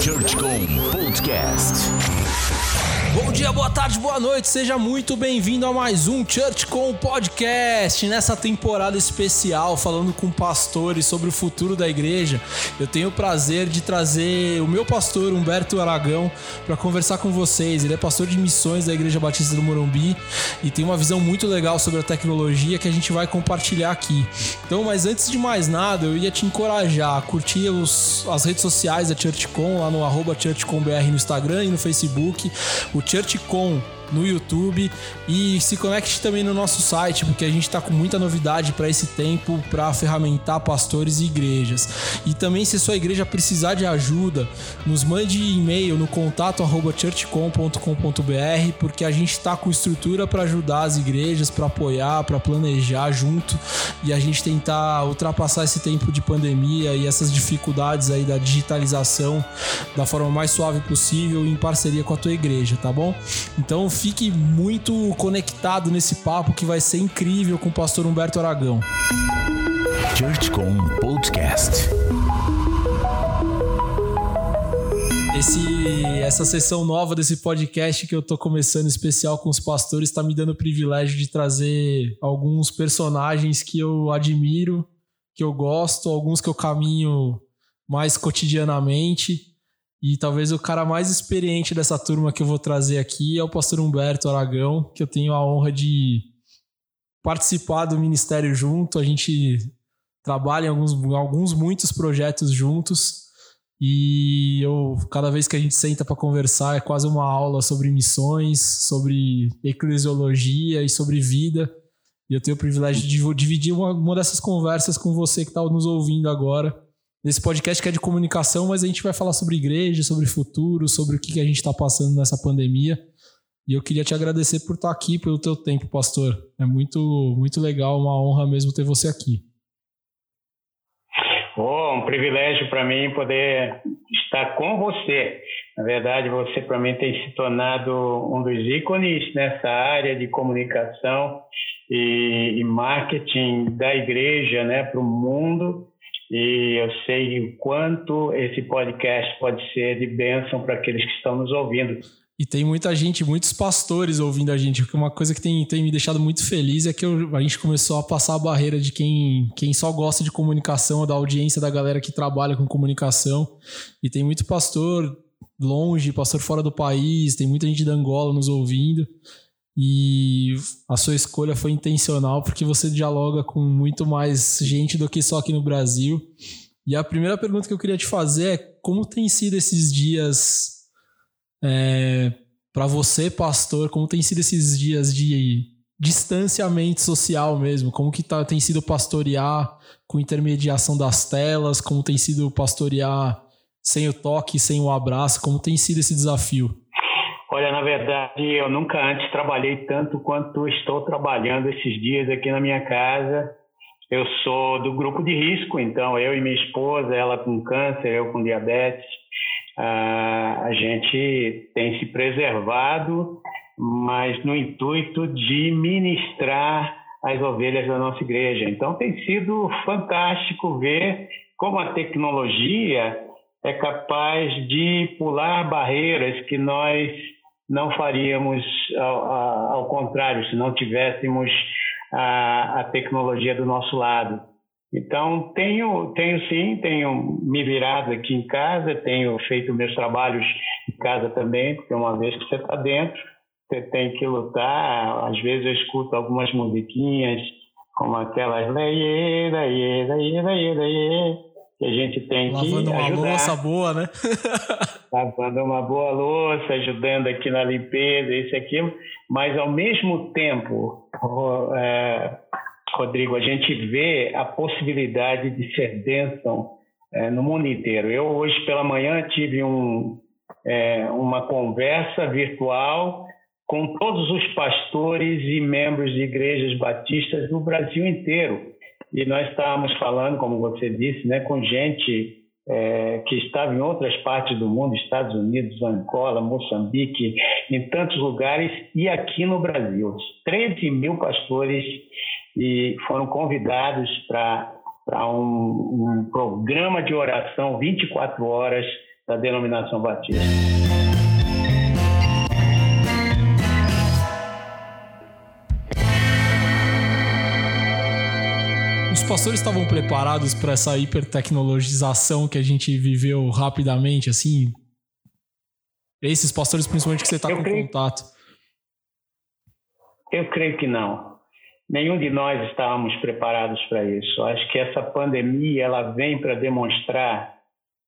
ChurchCom Podcast. Bom dia, boa tarde, boa noite, seja muito bem-vindo a mais um Church com Podcast. Nessa temporada especial, falando com pastores sobre o futuro da igreja, eu tenho o prazer de trazer o meu pastor Humberto Aragão para conversar com vocês. Ele é pastor de missões da Igreja Batista do Morumbi e tem uma visão muito legal sobre a tecnologia que a gente vai compartilhar aqui. Então, mas antes de mais nada, eu ia te encorajar a curtir os, as redes sociais da ChurchCom, lá no arroba ChurchComBR no Instagram e no Facebook. O o ChurchCon no YouTube e se conecte também no nosso site, porque a gente está com muita novidade para esse tempo para ferramentar pastores e igrejas. E também se sua igreja precisar de ajuda, nos mande e-mail no contato churchcom.com.br, porque a gente está com estrutura para ajudar as igrejas, para apoiar, para planejar junto e a gente tentar ultrapassar esse tempo de pandemia e essas dificuldades aí da digitalização da forma mais suave possível em parceria com a tua igreja, tá bom? Então fique muito conectado nesse papo que vai ser incrível com o pastor Humberto Aragão. ChurchCom Podcast. Esse, essa sessão nova desse podcast que eu tô começando especial com os pastores está me dando o privilégio de trazer alguns personagens que eu admiro, que eu gosto, alguns que eu caminho mais cotidianamente e talvez o cara mais experiente dessa turma que eu vou trazer aqui é o pastor Humberto Aragão, que eu tenho a honra de participar do ministério junto. A gente trabalha em alguns, alguns muitos projetos juntos. E eu, cada vez que a gente senta para conversar, é quase uma aula sobre missões, sobre eclesiologia e sobre vida. E eu tenho o privilégio de dividir uma, uma dessas conversas com você que está nos ouvindo agora nesse podcast que é de comunicação, mas a gente vai falar sobre igreja, sobre futuro, sobre o que a gente está passando nessa pandemia. E eu queria te agradecer por estar aqui, pelo teu tempo, pastor. É muito, muito legal, uma honra mesmo ter você aqui. Oh, um privilégio para mim poder estar com você. Na verdade, você para mim tem se tornado um dos ícones nessa área de comunicação e, e marketing da igreja, né, para o mundo e eu sei o quanto esse podcast pode ser de bênção para aqueles que estão nos ouvindo. E tem muita gente, muitos pastores ouvindo a gente, uma coisa que tem, tem me deixado muito feliz é que eu, a gente começou a passar a barreira de quem, quem só gosta de comunicação, da audiência da galera que trabalha com comunicação. E tem muito pastor longe, pastor fora do país, tem muita gente da Angola nos ouvindo. E a sua escolha foi intencional porque você dialoga com muito mais gente do que só aqui no Brasil. E a primeira pergunta que eu queria te fazer é como tem sido esses dias é, para você, pastor? Como tem sido esses dias de distanciamento social mesmo? Como que tá, tem sido pastorear com intermediação das telas? Como tem sido pastorear sem o toque, sem o abraço? Como tem sido esse desafio? Olha, na verdade, eu nunca antes trabalhei tanto quanto estou trabalhando esses dias aqui na minha casa. Eu sou do grupo de risco, então eu e minha esposa, ela com câncer, eu com diabetes, a gente tem se preservado, mas no intuito de ministrar as ovelhas da nossa igreja. Então tem sido fantástico ver como a tecnologia é capaz de pular barreiras que nós não faríamos ao, ao contrário, se não tivéssemos a, a, tecnologia do nosso lado. Então, tenho, tenho sim, tenho me virado aqui em casa, tenho feito meus trabalhos em casa também, porque uma vez que você está dentro, você tem que lutar. Às vezes eu escuto algumas musiquinhas, como aquelas que a gente tem Lavando que uma ajudar. louça boa, né? Lavando uma boa louça, ajudando aqui na limpeza, isso e aquilo. Mas, ao mesmo tempo, é, Rodrigo, a gente vê a possibilidade de ser bênção é, no mundo inteiro. Eu, hoje pela manhã, tive um, é, uma conversa virtual com todos os pastores e membros de igrejas batistas do Brasil inteiro e nós estávamos falando, como você disse, né, com gente é, que estava em outras partes do mundo, Estados Unidos, Angola, Moçambique, em tantos lugares, e aqui no Brasil. 13 mil pastores e foram convidados para um, um programa de oração 24 horas da denominação batista. Os pastores estavam preparados para essa hipertecnologização que a gente viveu rapidamente, assim? Esses pastores, principalmente, que você está com creio, contato. Eu creio que não. Nenhum de nós estávamos preparados para isso. Acho que essa pandemia ela vem para demonstrar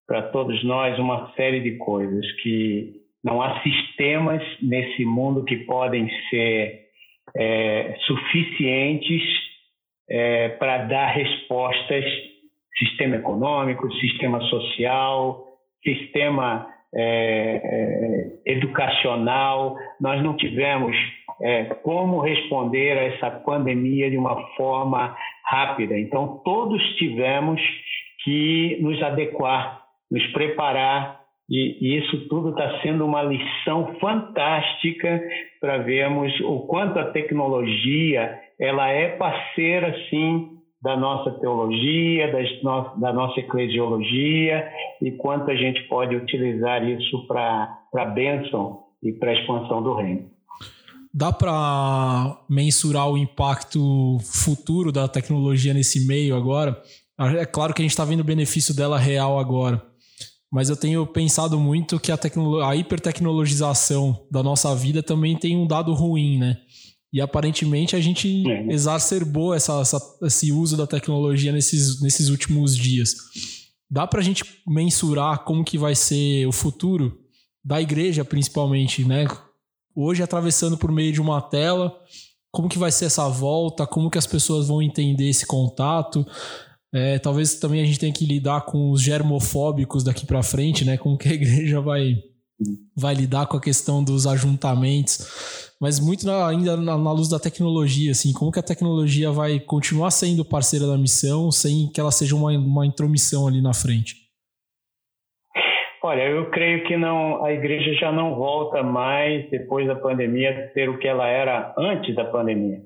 para todos nós uma série de coisas que não há sistemas nesse mundo que podem ser é, suficientes é, para dar respostas sistema econômico, sistema social, sistema é, é, educacional. Nós não tivemos é, como responder a essa pandemia de uma forma rápida. Então, todos tivemos que nos adequar nos preparar e, isso tudo está sendo uma lição fantástica para vermos o quanto a tecnologia ela é parceira sim da nossa teologia, das da nossa eclesiologia e quanto a gente pode utilizar isso para a bênção e para a expansão do reino. Dá para mensurar o impacto futuro da tecnologia nesse meio agora? É claro que a gente está vendo o benefício dela real agora, mas eu tenho pensado muito que a, a hipertecnologização da nossa vida também tem um dado ruim, né? E aparentemente a gente é. exacerbou essa, essa, esse uso da tecnologia nesses, nesses últimos dias. Dá para a gente mensurar como que vai ser o futuro da igreja, principalmente, né? Hoje atravessando por meio de uma tela, como que vai ser essa volta, como que as pessoas vão entender esse contato. É, talvez também a gente tenha que lidar com os germofóbicos daqui para frente, né? Como que a igreja vai, vai lidar com a questão dos ajuntamentos. Mas muito na, ainda na, na, luz da tecnologia, assim, como que a tecnologia vai continuar sendo parceira da missão sem que ela seja uma, uma intromissão ali na frente? Olha, eu creio que não, a igreja já não volta mais depois da pandemia a ser o que ela era antes da pandemia.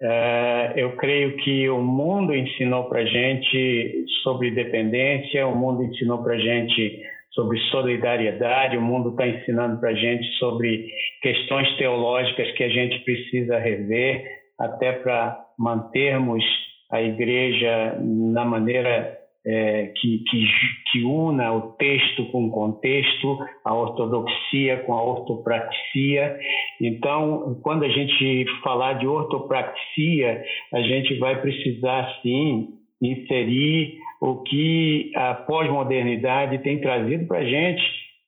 É, eu creio que o mundo ensinou para gente sobre dependência, o mundo ensinou para gente sobre solidariedade, o mundo está ensinando para gente sobre questões teológicas que a gente precisa rever até para mantermos a igreja na maneira é, que, que, que, una o texto com o contexto, a ortodoxia com a ortopraxia. Então, quando a gente falar de ortopraxia, a gente vai precisar, sim, inserir o que a pós-modernidade tem trazido para a gente,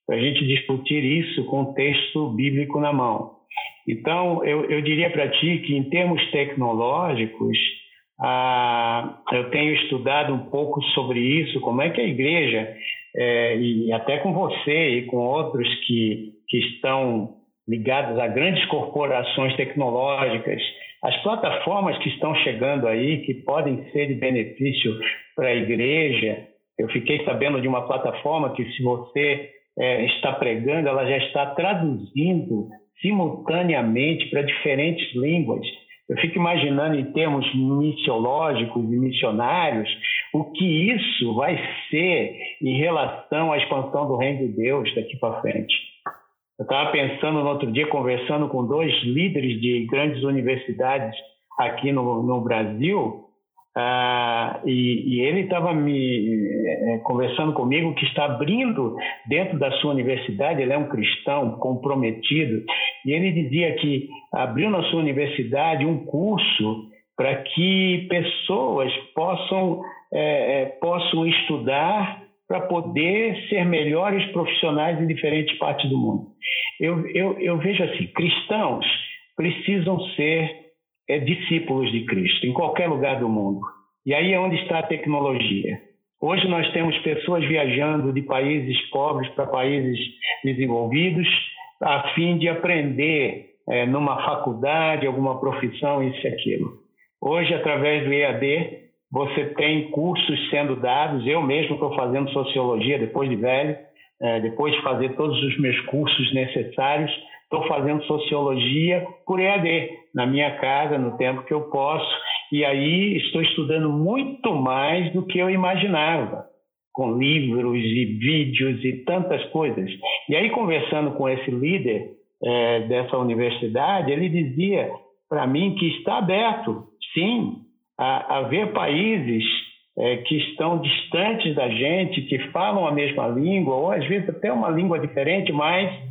para a gente discutir isso com o texto bíblico na mão. Então, eu, eu diria para ti que, em termos tecnológicos, ah, eu tenho estudado um pouco sobre isso, como é que a igreja, é, e até com você e com outros que, que estão ligados a grandes corporações tecnológicas, as plataformas que estão chegando aí, que podem ser de benefício para a igreja. Eu fiquei sabendo de uma plataforma que, se você é, está pregando, ela já está traduzindo simultaneamente para diferentes línguas. Eu fico imaginando, em termos missiológicos e missionários, o que isso vai ser em relação à expansão do reino de Deus daqui para frente. Eu estava pensando no outro dia, conversando com dois líderes de grandes universidades aqui no, no Brasil, ah, e, e, ele estava me é, conversando comigo que está abrindo dentro da sua universidade, ele é um cristão comprometido, e ele dizia que abriu na sua universidade um curso para que pessoas possam, é, possam estudar para poder ser melhores profissionais em diferentes partes do mundo. Eu, eu, eu vejo assim, cristãos precisam ser é, discípulos de Cristo, em qualquer lugar do mundo. E aí é onde está a tecnologia. Hoje nós temos pessoas viajando de países pobres para países desenvolvidos a fim de aprender é, numa faculdade, alguma profissão, isso e aquilo. Hoje, através do EAD, você tem cursos sendo dados. Eu mesmo estou fazendo sociologia depois de velho, é, depois de fazer todos os meus cursos necessários, estou fazendo sociologia por EAD, na minha casa, no tempo que eu posso, e aí estou estudando muito mais do que eu imaginava. com livros e vídeos e tantas coisas. E aí, conversando com esse líder é, dessa universidade, ele dizia para mim que está aberto, sim, a, a ver países é, que estão distantes da gente, que falam a mesma língua, ou às vezes até uma língua diferente, mas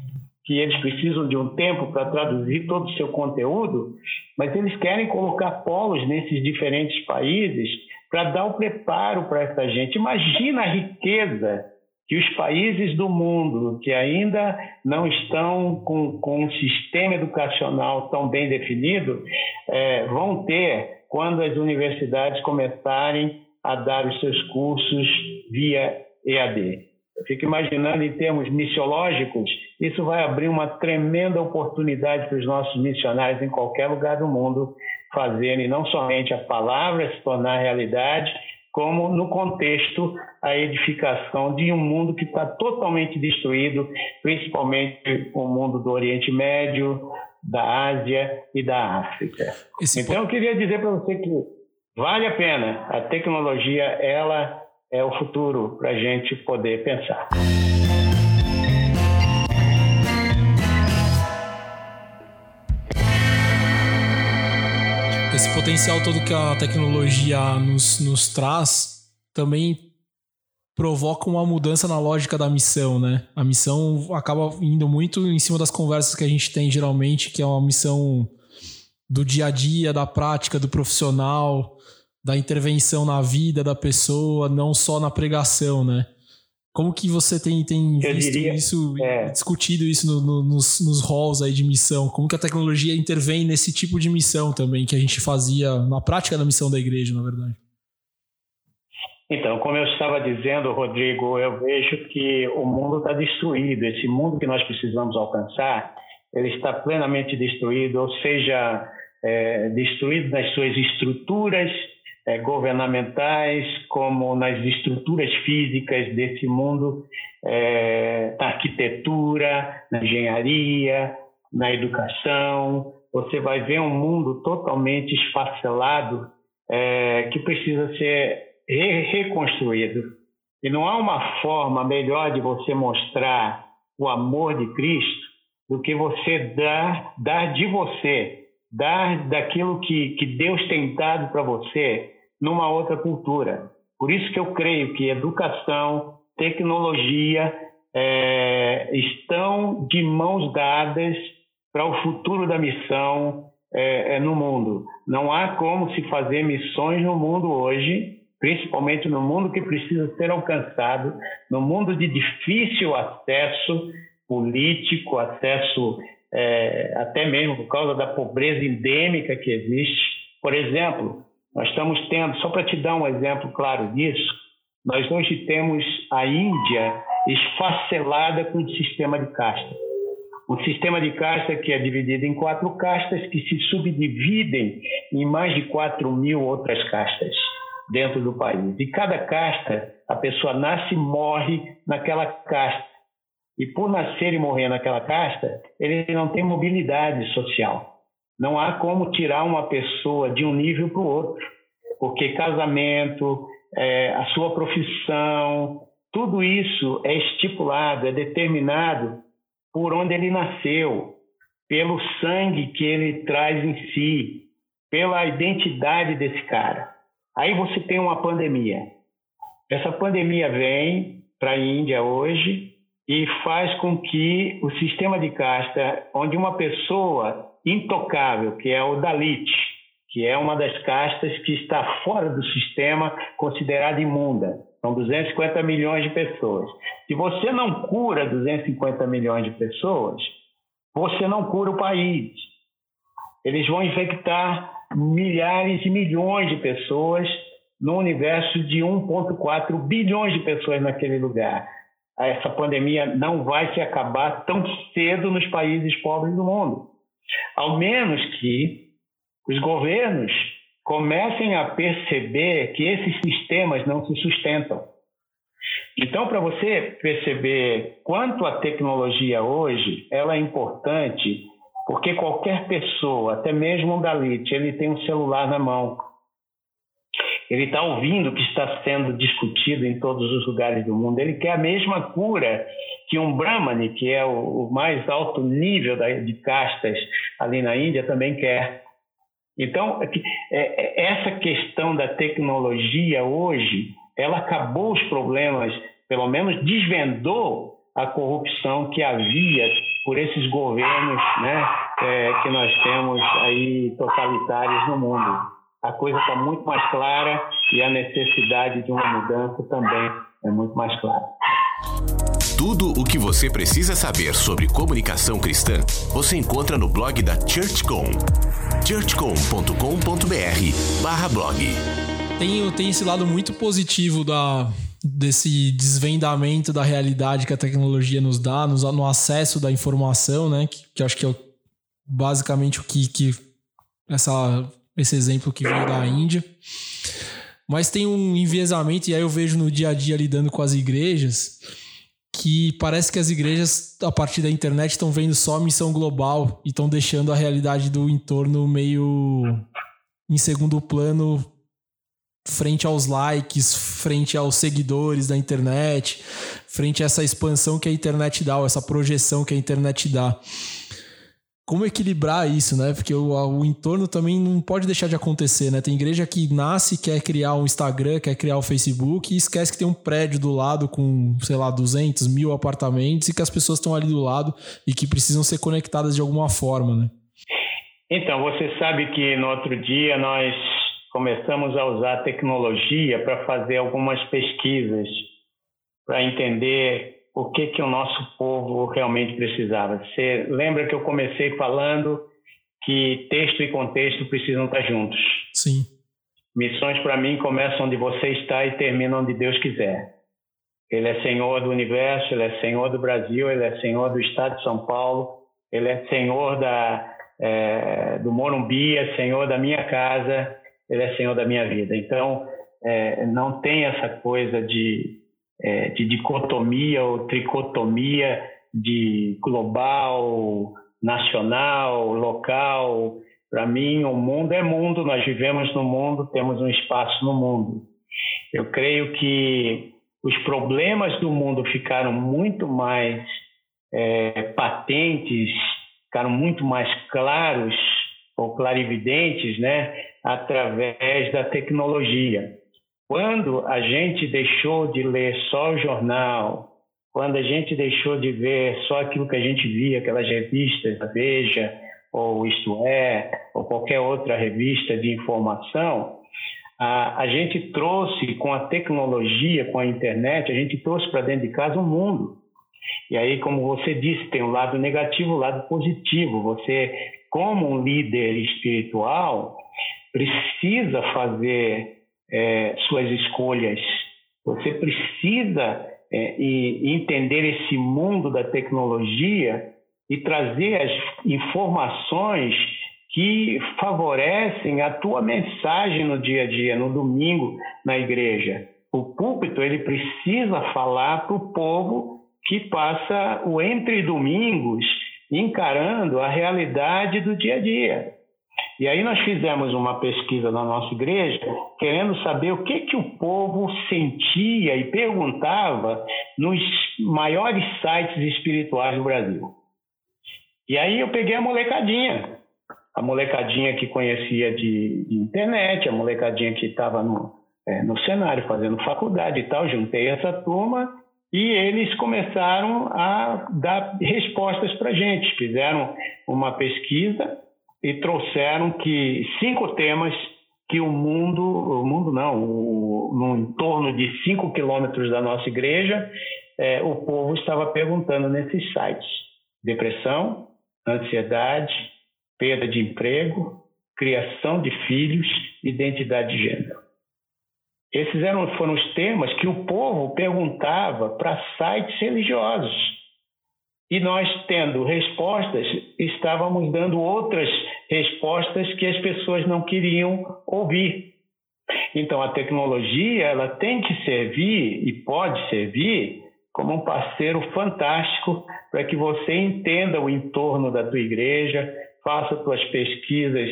que eles precisam de um tempo para traduzir todo o seu conteúdo, mas eles querem colocar polos nesses diferentes países para dar o preparo para essa gente. Imagina a riqueza que os países do mundo que ainda não estão com, com um sistema educacional tão bem definido é, vão ter quando as universidades começarem a dar os seus cursos via EAD. Eu fico imaginando, em termos missiológicos, isso vai abrir uma tremenda oportunidade para os nossos missionários em qualquer lugar do mundo fazerem não somente a palavra se tornar realidade, como no contexto a edificação de um mundo que está totalmente destruído, principalmente o mundo do Oriente Médio, da Ásia e da África. Esse então eu queria dizer para você que vale a pena. A tecnologia ela é o futuro para a gente poder pensar. Esse potencial todo que a tecnologia nos, nos traz também provoca uma mudança na lógica da missão, né? A missão acaba indo muito em cima das conversas que a gente tem geralmente, que é uma missão do dia a dia, da prática, do profissional, da intervenção na vida da pessoa, não só na pregação, né? Como que você tem, tem visto diria, isso, é. discutido isso no, no, nos, nos halls aí de missão? Como que a tecnologia intervém nesse tipo de missão também que a gente fazia na prática da missão da igreja, na verdade? Então, como eu estava dizendo, Rodrigo, eu vejo que o mundo está destruído. Esse mundo que nós precisamos alcançar, ele está plenamente destruído, ou seja, é, destruído nas suas estruturas, é, governamentais, como nas estruturas físicas desse mundo, é, na arquitetura, na engenharia, na educação. Você vai ver um mundo totalmente esfacelado é, que precisa ser re reconstruído. E não há uma forma melhor de você mostrar o amor de Cristo do que você dar, dar de você, dar daquilo que, que Deus tem dado para você numa outra cultura. Por isso que eu creio que educação, tecnologia é, estão de mãos dadas para o futuro da missão é, é, no mundo. Não há como se fazer missões no mundo hoje, principalmente no mundo que precisa ser alcançado, no mundo de difícil acesso político, acesso é, até mesmo por causa da pobreza endêmica que existe. Por exemplo, nós estamos tendo, só para te dar um exemplo claro disso, nós hoje temos a Índia esfacelada com o sistema de casta. Um sistema de casta que é dividido em quatro castas que se subdividem em mais de 4 mil outras castas dentro do país. E cada casta, a pessoa nasce e morre naquela casta. E por nascer e morrer naquela casta, ele não tem mobilidade social. Não há como tirar uma pessoa de um nível para o outro, porque casamento, é, a sua profissão, tudo isso é estipulado, é determinado por onde ele nasceu, pelo sangue que ele traz em si, pela identidade desse cara. Aí você tem uma pandemia. Essa pandemia vem para a Índia hoje e faz com que o sistema de casta, onde uma pessoa intocável, que é o Dalit, que é uma das castas que está fora do sistema, considerada imunda. São 250 milhões de pessoas. Se você não cura 250 milhões de pessoas, você não cura o país. Eles vão infectar milhares e milhões de pessoas no universo de 1,4 bilhões de pessoas naquele lugar. Essa pandemia não vai se acabar tão cedo nos países pobres do mundo. Ao menos que os governos comecem a perceber que esses sistemas não se sustentam. Então, para você perceber quanto a tecnologia hoje ela é importante, porque qualquer pessoa, até mesmo um Dalit, ele tem um celular na mão. Ele está ouvindo o que está sendo discutido em todos os lugares do mundo. Ele quer a mesma cura que um Brahmani, que é o, mais alto nível de castas ali na Índia, também quer. Então, é é, essa questão da tecnologia hoje, ela acabou os problemas, pelo menos desvendou a corrupção que havia por esses governos né, é, que nós temos aí totalitários no mundo a coisa está muito mais clara e a necessidade de uma mudança também é muito mais clara. Tudo o que você precisa saber sobre comunicação cristã você encontra no blog da ChurchCom. churchcom.com.br blog. Tem, tem esse lado muito positivo da, desse desvendamento da realidade que a tecnologia nos dá, no, no acesso da informação, né? Que, que acho que é basicamente o que, que essa esse exemplo que veio da Índia. Mas tem um enviesamento, e aí eu vejo no dia a dia lidando com as igrejas, que parece que as igrejas, a partir da internet, estão vendo só a missão global e estão deixando a realidade do entorno meio em segundo plano, frente aos likes, frente aos seguidores da internet, frente a essa expansão que a internet dá, ou essa projeção que a internet dá como equilibrar isso, né? Porque o, o, entorno também não pode deixar de acontecer, né? Tem igreja que nasce, quer criar um Instagram, quer criar o um Facebook e esquece que tem um prédio do lado com, sei lá, 200 mil apartamentos e que as pessoas estão ali do lado e que precisam ser conectadas de alguma forma, né? Então, você sabe que no outro dia nós começamos a usar a tecnologia para fazer algumas pesquisas para entender o que, que o nosso povo realmente precisava. Você lembra que eu comecei falando que texto e contexto precisam estar juntos? Sim. Missões, para mim, começam onde você está e terminam onde Deus quiser. Ele é Senhor do universo, Ele é Senhor do Brasil, Ele é Senhor do Estado de São Paulo, Ele é Senhor da, é, do Morumbi, é Senhor da minha casa, Ele é Senhor da minha vida. Então, é, não tem essa coisa de é, de dicotomia ou tricotomia de global, nacional, local. Para mim, o mundo é mundo, nós vivemos no mundo, temos um espaço no mundo. Eu creio que os problemas do mundo ficaram muito mais é, patentes, ficaram muito mais claros ou clarividentes, né, através da tecnologia. Quando a gente deixou de ler só o jornal, quando a gente deixou de ver só aquilo que a gente via, aquelas revistas, a Veja, ou Isto É, ou qualquer outra revista de informação, a, a gente trouxe com a tecnologia, com a internet, a gente trouxe para dentro de casa um mundo. E aí, como você disse, tem o um lado negativo, o um lado positivo. Você, como um líder espiritual, precisa fazer é, suas escolhas. Você precisa é, e entender esse mundo da tecnologia e trazer as informações que favorecem a tua mensagem no dia a dia, no domingo na igreja. O púlpito ele precisa falar para o povo que passa o entre domingos encarando a realidade do dia a dia. E aí nós fizemos uma pesquisa na nossa igreja, querendo saber o que, que o povo sentia e perguntava nos maiores sites espirituais do Brasil. E aí eu peguei a molecadinha, a molecadinha que conhecia de, de internet, a molecadinha que estava no, é, no cenário fazendo faculdade e tal, juntei essa turma e eles começaram a dar respostas para gente. Fizeram uma pesquisa e trouxeram que cinco temas que o mundo, o mundo não, o, no entorno de cinco quilômetros da nossa igreja, é, o povo estava perguntando nesses sites: depressão, ansiedade, perda de emprego, criação de filhos, identidade de gênero. Esses eram, foram os temas que o povo perguntava para sites religiosos. E nós, tendo respostas, estávamos dando outras respostas que as pessoas não queriam ouvir. Então, a tecnologia ela tem que servir e pode servir como um parceiro fantástico para que você entenda o entorno da tua igreja, faça suas pesquisas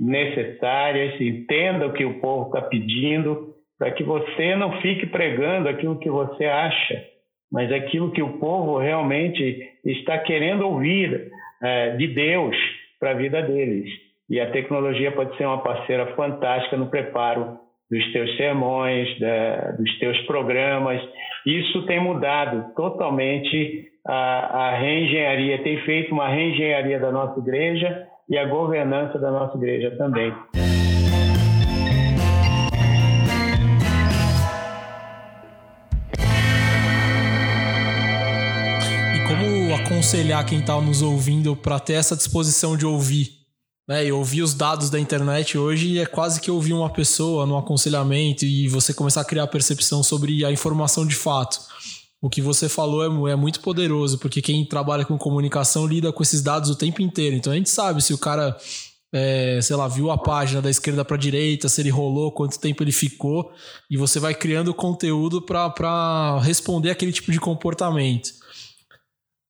necessárias, entenda o que o povo está pedindo, para que você não fique pregando aquilo que você acha, mas aquilo que o povo realmente está querendo ouvir é, de Deus para a vida deles. E a tecnologia pode ser uma parceira fantástica no preparo dos teus sermões, da, dos teus programas. Isso tem mudado totalmente a, a reengenharia, tem feito uma reengenharia da nossa igreja e a governança da nossa igreja também. Aconselhar quem está nos ouvindo para ter essa disposição de ouvir né, e ouvir os dados da internet hoje é quase que ouvir uma pessoa no aconselhamento e você começar a criar percepção sobre a informação de fato. O que você falou é, é, muito poderoso, porque quem trabalha com comunicação lida com esses dados o tempo inteiro. Então a gente sabe se o cara, é, sei lá, viu a página da esquerda para direita, se ele rolou, quanto tempo ele ficou, e você vai criando conteúdo para responder aquele tipo de comportamento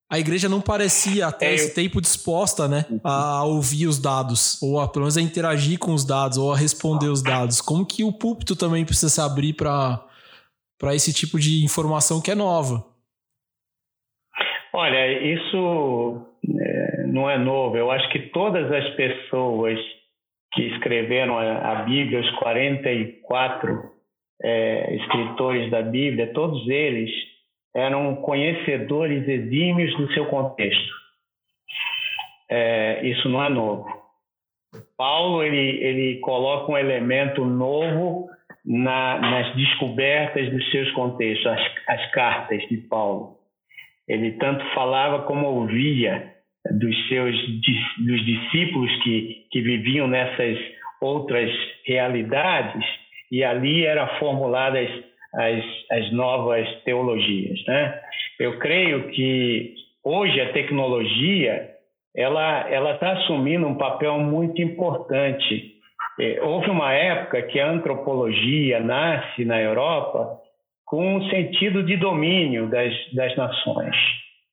a igreja não parecia até é, esse tempo disposta, né, a ouvir os dados, ou a, pelo menos a interagir com os dados, ou a responder os dados. Como que o púlpito também precisa se abrir para esse tipo de informação que é nova? Olha, isso é, não é novo. Eu acho que todas as pessoas que escreveram a, a Bíblia, os 44 é, escritores da Bíblia, todos eles eram conhecedores exímios do seu contexto. É, isso não é novo. Paulo ele, ele coloca um elemento novo na, nas descobertas dos seus contextos, as, as cartas de Paulo. Ele tanto falava como ouvia dos seus dos discípulos que, que viviam nessas outras realidades e ali eram formuladas as, as novas teologias. Né? Eu creio que hoje a tecnologia ela ela está assumindo um papel muito importante. É, houve uma época que a antropologia nasce na Europa com um sentido de domínio das, das nações.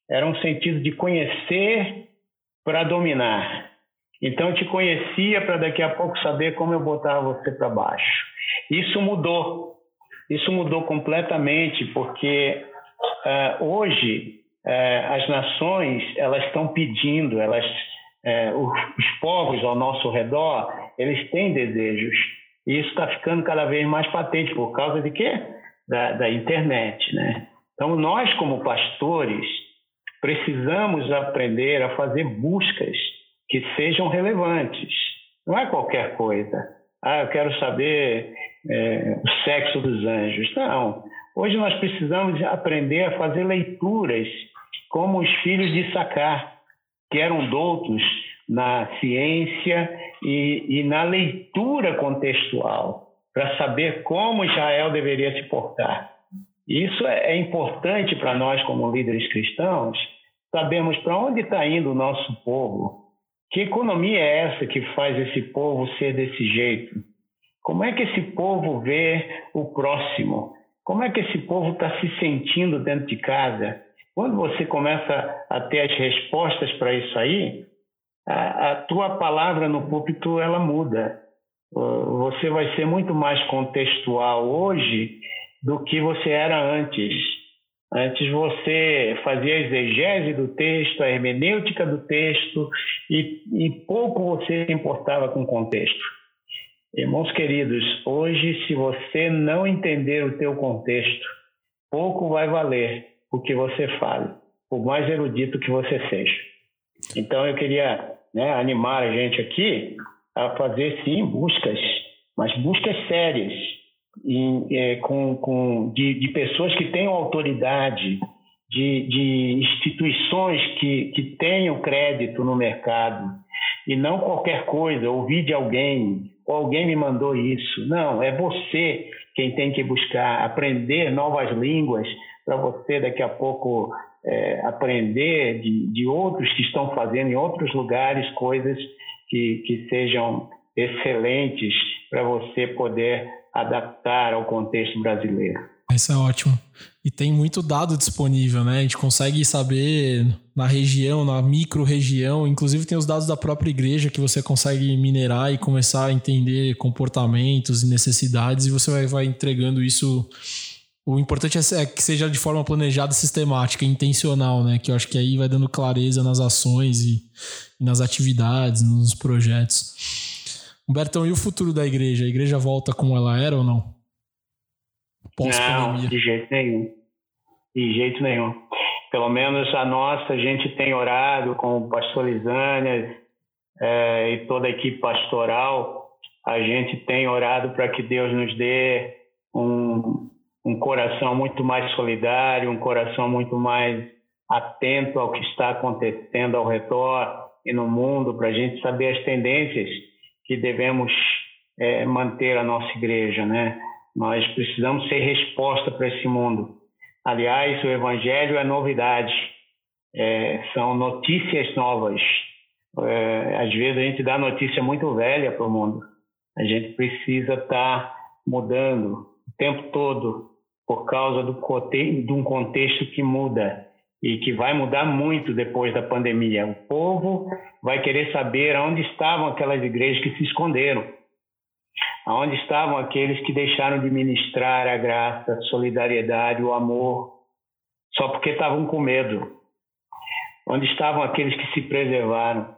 Era um sentido de conhecer para dominar. Então, eu te conhecia para daqui a pouco saber como eu botava você para baixo. Isso mudou. Isso mudou completamente porque uh, hoje uh, as nações elas estão pedindo, elas, uh, os, os, povos ao nosso redor, eles têm desejos. E isso está ficando cada vez mais patente por causa de quê? Da, da internet, né? Então nós como pastores precisamos aprender a fazer buscas que sejam relevantes. Não é qualquer coisa. Ah, eu quero saber é, o sexo dos anjos. Não. Hoje nós precisamos aprender a fazer leituras como os filhos de Sacar, que eram doutos na ciência e, e na leitura contextual, para saber como Israel deveria se portar. Isso é, é importante para nós, como líderes cristãos, sabermos para onde está indo o nosso povo. Que economia é essa que faz esse povo ser desse jeito? Como é que esse povo vê o próximo? Como é que esse povo está se sentindo dentro de casa? Quando você começa a ter as respostas para isso aí, a, a, tua palavra no púlpito ela muda. Você vai ser muito mais contextual hoje do que você era antes. Antes você fazia a exegese do texto, a hermenêutica do texto e, e pouco você importava com o contexto. Irmãos queridos, hoje, se você não entender o teu contexto, pouco vai valer o que você fale, por mais erudito que você seja. Então, eu queria né, animar a gente aqui a fazer, sim, buscas, mas buscas sérias, e, é, com, com, de, de, pessoas que tenham autoridade, de, de instituições que, que tenham crédito no mercado, e não qualquer coisa, ouvir de alguém, ou alguém me mandou isso. Não, é você quem tem que buscar aprender novas línguas para você daqui a pouco é, aprender de, de outros que estão fazendo em outros lugares coisas que, que sejam excelentes para você poder adaptar ao contexto brasileiro. Isso é ótimo. E tem muito dado disponível, né? A gente consegue saber na região, na micro-região, inclusive tem os dados da própria igreja que você consegue minerar e começar a entender comportamentos e necessidades, e você vai, vai entregando isso. O importante é, é que seja de forma planejada, sistemática, intencional, né? Que eu acho que aí vai dando clareza nas ações e, e nas atividades, nos projetos. Humbertão, e o futuro da igreja? A igreja volta como ela era ou não? Não, de jeito nenhum. De jeito nenhum. Pelo menos a nossa, a gente tem orado com o pastor Lisânia é, e toda a equipe pastoral. A gente tem orado para que Deus nos dê um, um coração muito mais solidário, um coração muito mais atento ao que está acontecendo ao redor e no mundo, para a gente saber as tendências que devemos é, manter a nossa igreja, né? Nós precisamos ser resposta para esse mundo. Aliás, o Evangelho é novidade, é, são notícias novas. É, às vezes a gente dá notícia muito velha para o mundo. A gente precisa estar tá mudando o tempo todo por causa do, de um contexto que muda e que vai mudar muito depois da pandemia. O povo vai querer saber onde estavam aquelas igrejas que se esconderam Aonde estavam aqueles que deixaram de ministrar a graça, a solidariedade, o amor, só porque estavam com medo? Onde estavam aqueles que se preservaram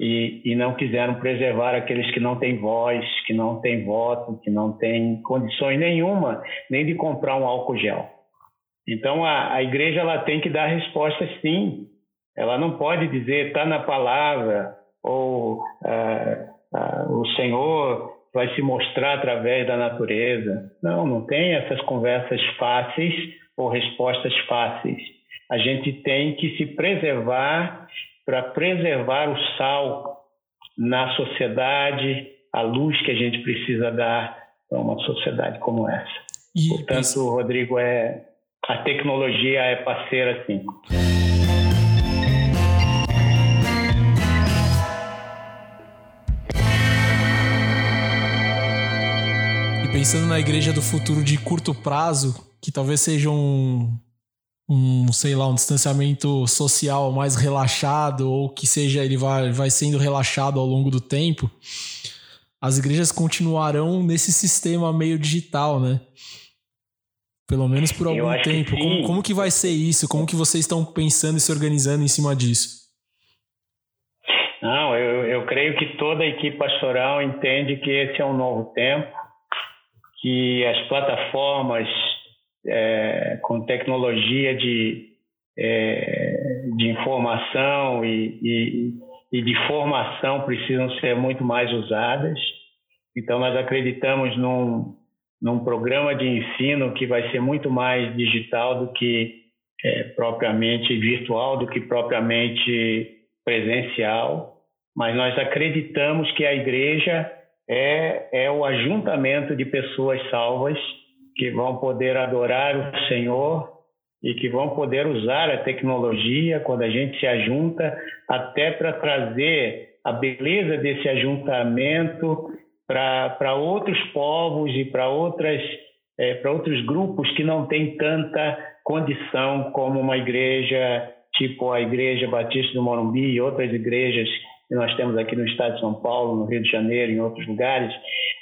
e, e não quiseram preservar aqueles que não têm voz, que não têm voto, que não têm condições nenhuma nem de comprar um álcool gel? Então a, a igreja ela tem que dar resposta sim. Ela não pode dizer está na palavra ou ah, ah, o Senhor vai se mostrar através da natureza. Não, não tem essas conversas fáceis ou respostas fáceis. A gente tem que se preservar para preservar o sal na sociedade, a luz que a gente precisa dar para uma sociedade como essa. E, Portanto, Rodrigo, é a tecnologia é parceira sim. Pensando na igreja do futuro de curto prazo, que talvez seja um, um, sei lá, um distanciamento social mais relaxado, ou que seja, ele vai, vai sendo relaxado ao longo do tempo, as igrejas continuarão nesse sistema meio digital, né? Pelo menos por algum tempo. Que como, como que vai ser isso? Como que vocês estão pensando e se organizando em cima disso? Não, eu, eu creio que toda a equipe pastoral entende que esse é um novo tempo que as plataformas é, com tecnologia de, é, de informação e, e, e, de formação precisam ser muito mais usadas. Então, nós acreditamos num, num programa de ensino que vai ser muito mais digital do que é, propriamente virtual, do que propriamente presencial. Mas nós acreditamos que a igreja é, é o ajuntamento de pessoas salvas que vão poder adorar o Senhor e que vão poder usar a tecnologia quando a gente se ajunta, até para trazer a beleza desse ajuntamento para outros povos e para outras é, para outros grupos que não têm tanta condição como uma igreja tipo a Igreja Batista do Morumbi e outras igrejas que nós temos aqui no estado de São Paulo, no Rio de Janeiro, em outros lugares,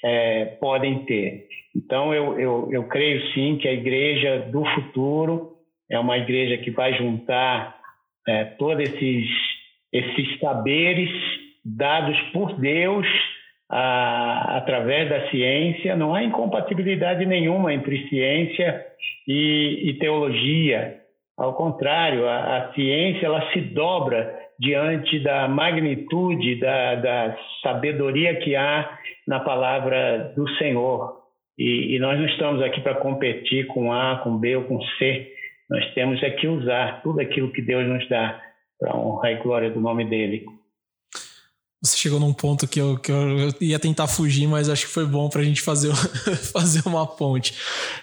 é, podem ter. Então, eu, eu, eu creio sim que a igreja do futuro é uma igreja que vai juntar é, todos esses, esses saberes dados por Deus a, através da ciência. Não há incompatibilidade nenhuma entre ciência e, e teologia. Ao contrário, a, a ciência ela se dobra diante da magnitude, da, da sabedoria que há na palavra do Senhor. E, e nós não estamos aqui para competir com A, com B ou com C. Nós temos é que usar tudo aquilo que Deus nos dá para honrar e glória do nome dele. Você chegou num ponto que eu, que eu ia tentar fugir, mas acho que foi bom para a gente fazer, fazer uma ponte.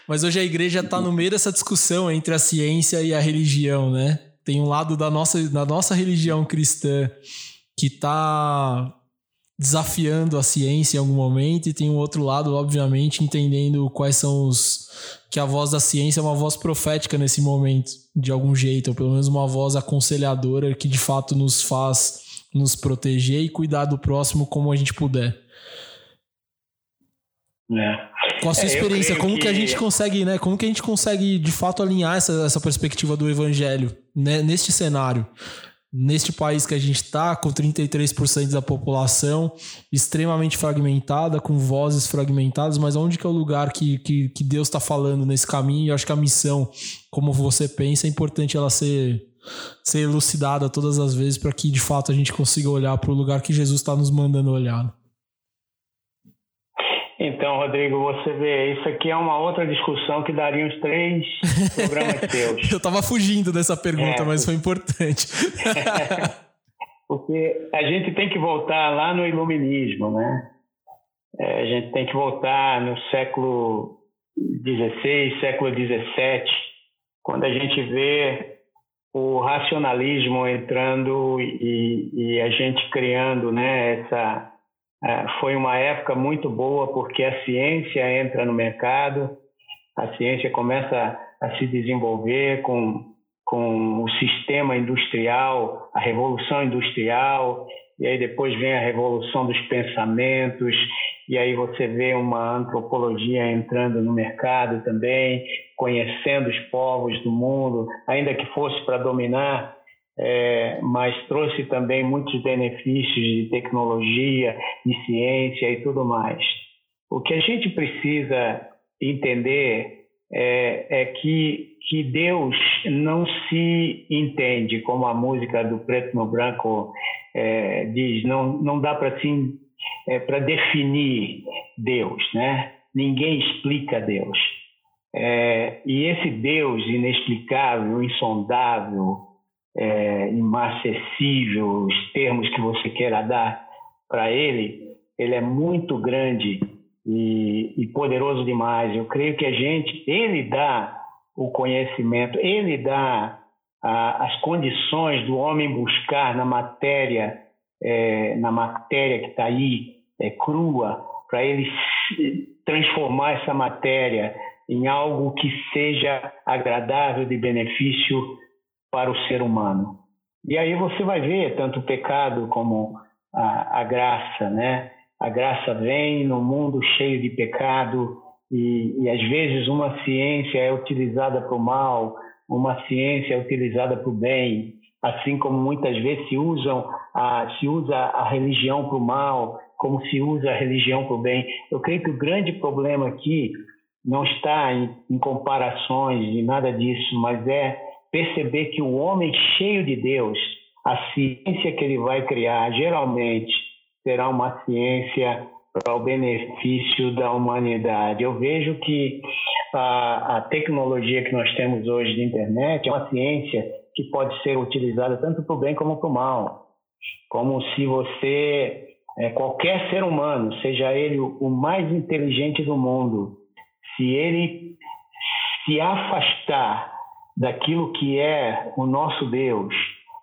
Mas hoje a igreja está no meio dessa discussão entre a ciência e a religião, né? Tem um lado da nossa, da nossa religião cristã que está desafiando a ciência em algum momento e tem um outro lado, obviamente, entendendo quais são os que a voz da ciência é uma voz profética nesse momento, de algum jeito, ou pelo menos uma voz aconselhadora que de fato nos faz nos proteger e cuidar do próximo como a gente puder. É. Com a sua é, experiência, como que... que... a gente consegue, né? Como que a gente consegue de fato alinhar essa, essa perspectiva do evangelho né, neste cenário? neste país que a gente está, com 33% da população extremamente fragmentada, com vozes fragmentadas, mas onde que é o lugar que, que, que Deus está falando nesse caminho? Eu acho que a missão, como você pensa, é importante ela ser, ser elucidada todas as vezes para que de fato a gente consiga olhar para o lugar que Jesus está nos mandando olhar. Então, Rodrigo, você vê, isso aqui é uma outra discussão que daria uns três programas teus. Eu estava fugindo dessa pergunta, é, mas foi importante. porque a gente tem que voltar lá no iluminismo, né? É, a gente tem que voltar no século XVI, século XVII, quando a gente vê o racionalismo entrando e, e a gente criando né, essa foi uma época muito boa porque a ciência entra no mercado, a ciência começa a se desenvolver com, com o sistema industrial, a revolução industrial, e aí depois vem a revolução dos pensamentos, e aí você vê uma antropologia entrando no mercado também, conhecendo os povos do mundo, ainda que fosse para dominar, é, mas trouxe também muitos benefícios de tecnologia, de ciência e tudo mais. O que a gente precisa entender é, é que, que Deus não se entende, como a música do Preto no Branco é, diz, não, não dá para assim, é, para definir Deus, né? Ninguém explica Deus. É, e esse Deus inexplicável, insondável, é, inacessível, os termos que você queira dar para ele, ele é muito grande e, e, poderoso demais. Eu creio que a gente, ele dá o conhecimento, ele dá a, as condições do homem buscar na matéria, é, na matéria que está aí, é, crua, para ele transformar essa matéria em algo que seja agradável, de benefício para o ser humano. E aí você vai ver tanto o pecado como a, a graça, né? A graça vem no mundo cheio de pecado e, e às vezes uma ciência é utilizada para o mal, uma ciência é utilizada para o bem, assim como muitas vezes se usam a, se usa a religião para o mal, como se usa a religião para o bem. Eu creio que o grande problema aqui não está em, em comparações e nada disso, mas é perceber que o homem cheio de Deus, a ciência que ele vai criar, geralmente será uma ciência para o benefício da humanidade. Eu vejo que a, a tecnologia que nós temos hoje de internet é uma ciência que pode ser utilizada tanto para o bem como para o mal. Como se você, é, qualquer ser humano, seja ele o mais inteligente do mundo, se ele se afastar daquilo que é o nosso Deus,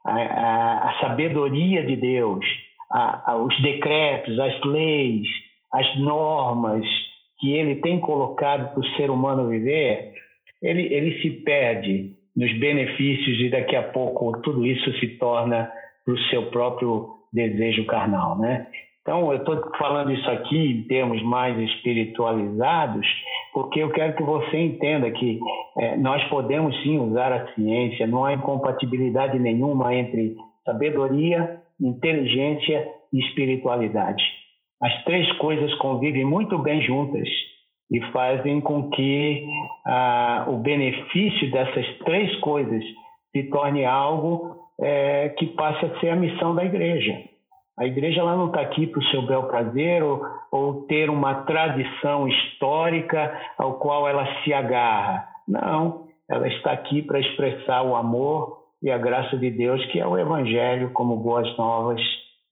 a, a, a sabedoria de Deus, a, os decretos, as leis, as normas que ele tem colocado para o ser humano viver, ele, ele se perde nos benefícios e daqui a pouco tudo isso se torna para o seu próprio desejo carnal, né? Então, eu estou falando isso aqui em termos mais espiritualizados, porque eu quero que você entenda que é, nós podemos sim usar a ciência, não há incompatibilidade nenhuma entre sabedoria, inteligência e espiritualidade. As três coisas convivem muito bem juntas e fazem com que ah, o benefício dessas três coisas se torne algo é, que passe a ser a missão da igreja. A igreja ela não está aqui para o seu bel prazer ou, ou ter uma tradição histórica ao qual ela se agarra. Não, ela está aqui para expressar o amor e a graça de Deus, que é o Evangelho como boas novas.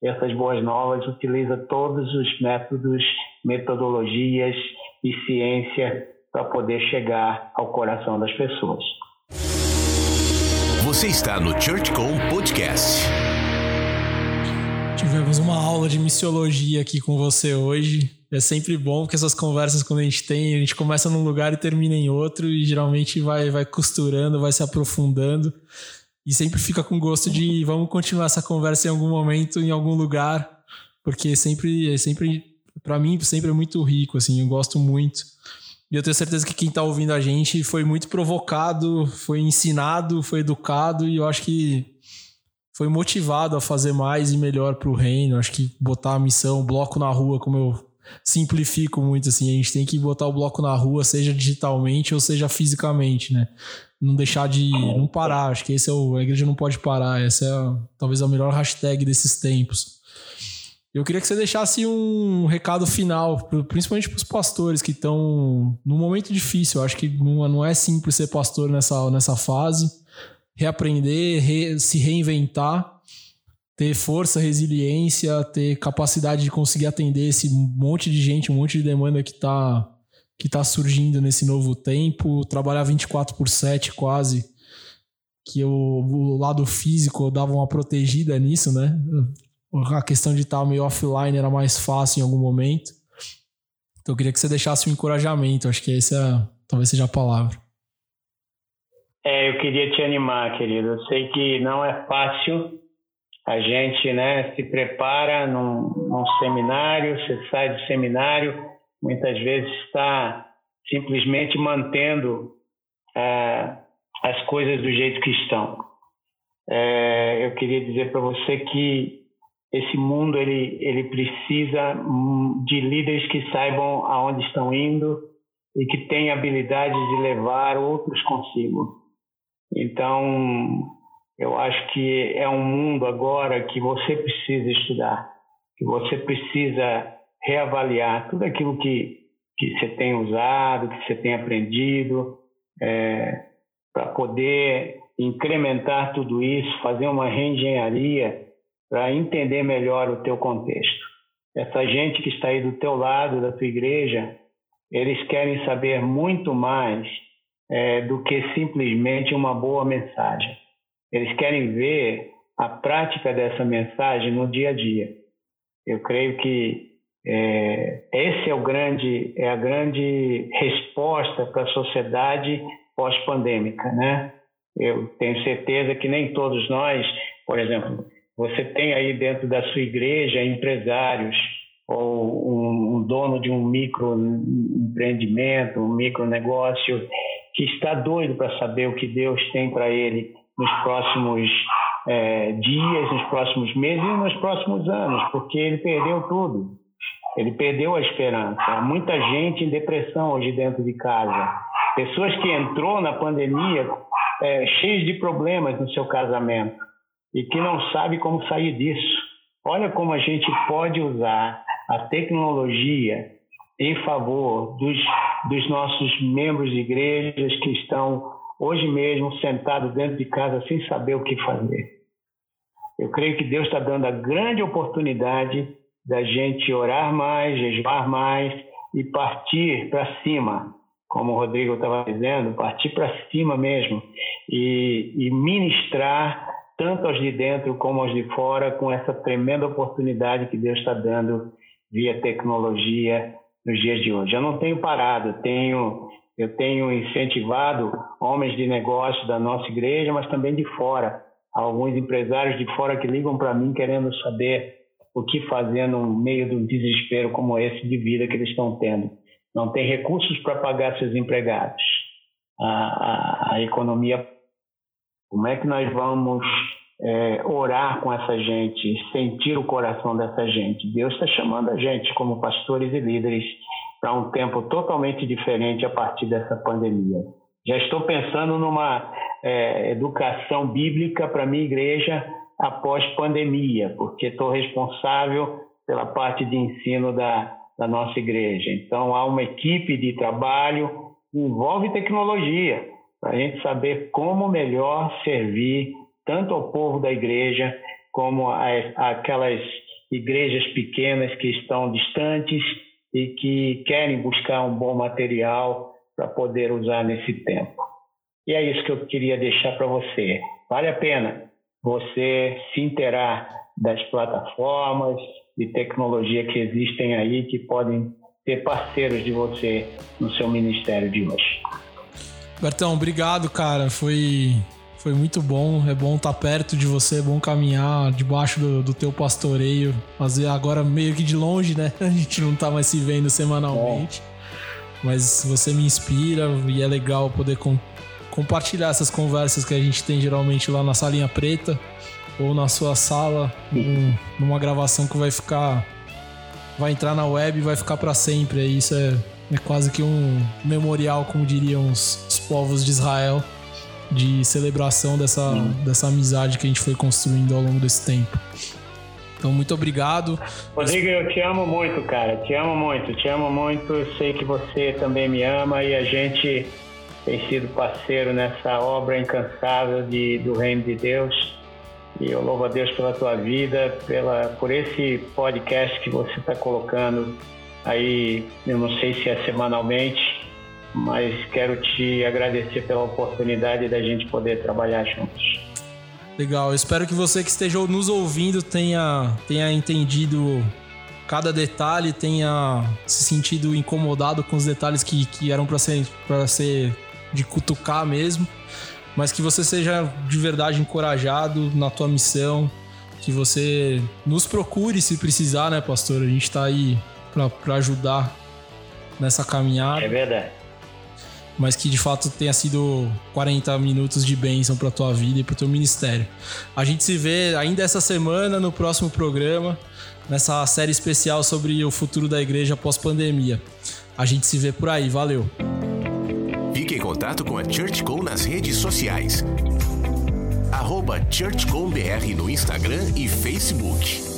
Essas boas novas utiliza todos os métodos, metodologias e ciência para poder chegar ao coração das pessoas. Você está no ChurchCom Podcast. Tivemos uma aula de missiologia aqui com você hoje. É sempre bom porque essas conversas quando a gente tem, a gente começa num lugar e termina em outro e geralmente vai, vai costurando, vai se aprofundando e sempre fica com gosto de vamos continuar essa conversa em algum momento, em algum lugar, porque sempre, sempre para mim sempre é muito rico, assim, eu gosto muito. E eu tenho certeza que quem está ouvindo a gente foi muito provocado, foi ensinado, foi educado e eu acho que foi motivado a fazer mais e melhor para o reino. Acho que botar a missão, bloco na rua, como eu simplifico muito assim, a gente tem que botar o bloco na rua, seja digitalmente ou seja fisicamente, né? Não deixar de não parar. Acho que esse é o a igreja não pode parar. Essa é talvez a melhor hashtag desses tempos. Eu queria que você deixasse um recado final, principalmente para os pastores que estão num momento difícil. Eu acho que não, não é simples ser pastor nessa, nessa fase reaprender, re, se reinventar, ter força, resiliência, ter capacidade de conseguir atender esse monte de gente, um monte de demanda que está que tá surgindo nesse novo tempo, trabalhar 24 por 7 quase, que o, o lado físico dava uma protegida nisso, né? A questão de estar meio offline era mais fácil em algum momento. Então eu queria que você deixasse um encorajamento, acho que essa talvez seja a palavra. É, eu queria te animar, querido. Eu sei que não é fácil. A gente né, se prepara num, num seminário, você sai do seminário, muitas vezes está simplesmente mantendo é, as coisas do jeito que estão. É, eu queria dizer para você que esse mundo ele, ele precisa de líderes que saibam aonde estão indo e que tenham habilidade de levar outros consigo. Então, eu acho que é um mundo agora que você precisa estudar, que você precisa reavaliar tudo aquilo que, que você tem usado, que você tem aprendido, é, para poder incrementar tudo isso, fazer uma reengenharia para entender melhor o teu contexto. Essa gente que está aí do teu lado, da tua igreja, eles querem saber muito mais é, do que simplesmente uma boa mensagem. Eles querem ver a prática dessa mensagem no dia a dia. Eu creio que é, esse é o grande é a grande resposta para a sociedade pós-pandêmica, né? Eu tenho certeza que nem todos nós, por exemplo, você tem aí dentro da sua igreja empresários ou um, um dono de um microempreendimento, um micronegócio que está doido para saber o que Deus tem para ele nos próximos é, dias, nos próximos meses e nos próximos anos, porque ele perdeu tudo. Ele perdeu a esperança. Há muita gente em depressão hoje dentro de casa. Pessoas que entrou na pandemia é, cheias de problemas no seu casamento e que não sabe como sair disso. Olha como a gente pode usar a tecnologia em favor dos, dos nossos membros de igrejas que estão hoje mesmo sentados dentro de casa sem saber o que fazer. Eu creio que Deus está dando a grande oportunidade da gente orar mais, jejuar mais e partir para cima, como o Rodrigo estava dizendo, partir para cima mesmo e, e ministrar tanto aos de dentro como aos de fora com essa tremenda oportunidade que Deus está dando via tecnologia nos dias de hoje. Eu não tenho parado, eu tenho, eu tenho incentivado homens de negócio da nossa igreja, mas também de fora. Alguns empresários de fora que ligam para mim querendo saber o que fazer no meio de um desespero como esse de vida que eles estão tendo. Não tem recursos para pagar seus empregados. A, a, a economia. Como é que nós vamos é, orar com essa gente, sentir o coração dessa gente. Deus está chamando a gente, como pastores e líderes, para um tempo totalmente diferente a partir dessa pandemia. Já estou pensando numa é, educação bíblica para minha igreja após pandemia, porque estou responsável pela parte de ensino da, da nossa igreja. Então, há uma equipe de trabalho que envolve tecnologia, para a gente saber como melhor servir tanto ao povo da igreja como aquelas igrejas pequenas que estão distantes e que querem buscar um bom material para poder usar nesse tempo. E é isso que eu queria deixar para você. Vale a pena você se inteirar das plataformas de tecnologia que existem aí que podem ser parceiros de você no seu ministério de hoje. Bertão, obrigado, cara. Foi, foi muito bom. É bom estar perto de você, é bom caminhar debaixo do, do teu pastoreio. Fazer agora meio que de longe, né? A gente não tá mais se vendo semanalmente. É. Mas você me inspira e é legal poder com, compartilhar essas conversas que a gente tem geralmente lá na salinha preta ou na sua sala, um, numa gravação que vai ficar. Vai entrar na web e vai ficar para sempre. Isso é, é quase que um memorial, como diriam os, os povos de Israel, de celebração dessa, dessa amizade que a gente foi construindo ao longo desse tempo. Então, muito obrigado. Rodrigo, eu te amo muito, cara. Te amo muito, te amo muito. Eu sei que você também me ama e a gente tem sido parceiro nessa obra incansável de, do Reino de Deus. E eu louvo a Deus pela tua vida, pela, por esse podcast que você está colocando aí, eu não sei se é semanalmente, mas quero te agradecer pela oportunidade da gente poder trabalhar juntos. Legal, eu espero que você que esteja nos ouvindo tenha, tenha entendido cada detalhe, tenha se sentido incomodado com os detalhes que, que eram para ser, ser de cutucar mesmo mas que você seja de verdade encorajado na tua missão, que você nos procure se precisar, né, pastor? A gente está aí para ajudar nessa caminhada. É verdade. Mas que de fato tenha sido 40 minutos de bênção para tua vida e para teu ministério. A gente se vê ainda essa semana no próximo programa, nessa série especial sobre o futuro da igreja pós-pandemia. A gente se vê por aí, valeu. Fique em contato com a ChurchCom nas redes sociais. ChurchComBR no Instagram e Facebook.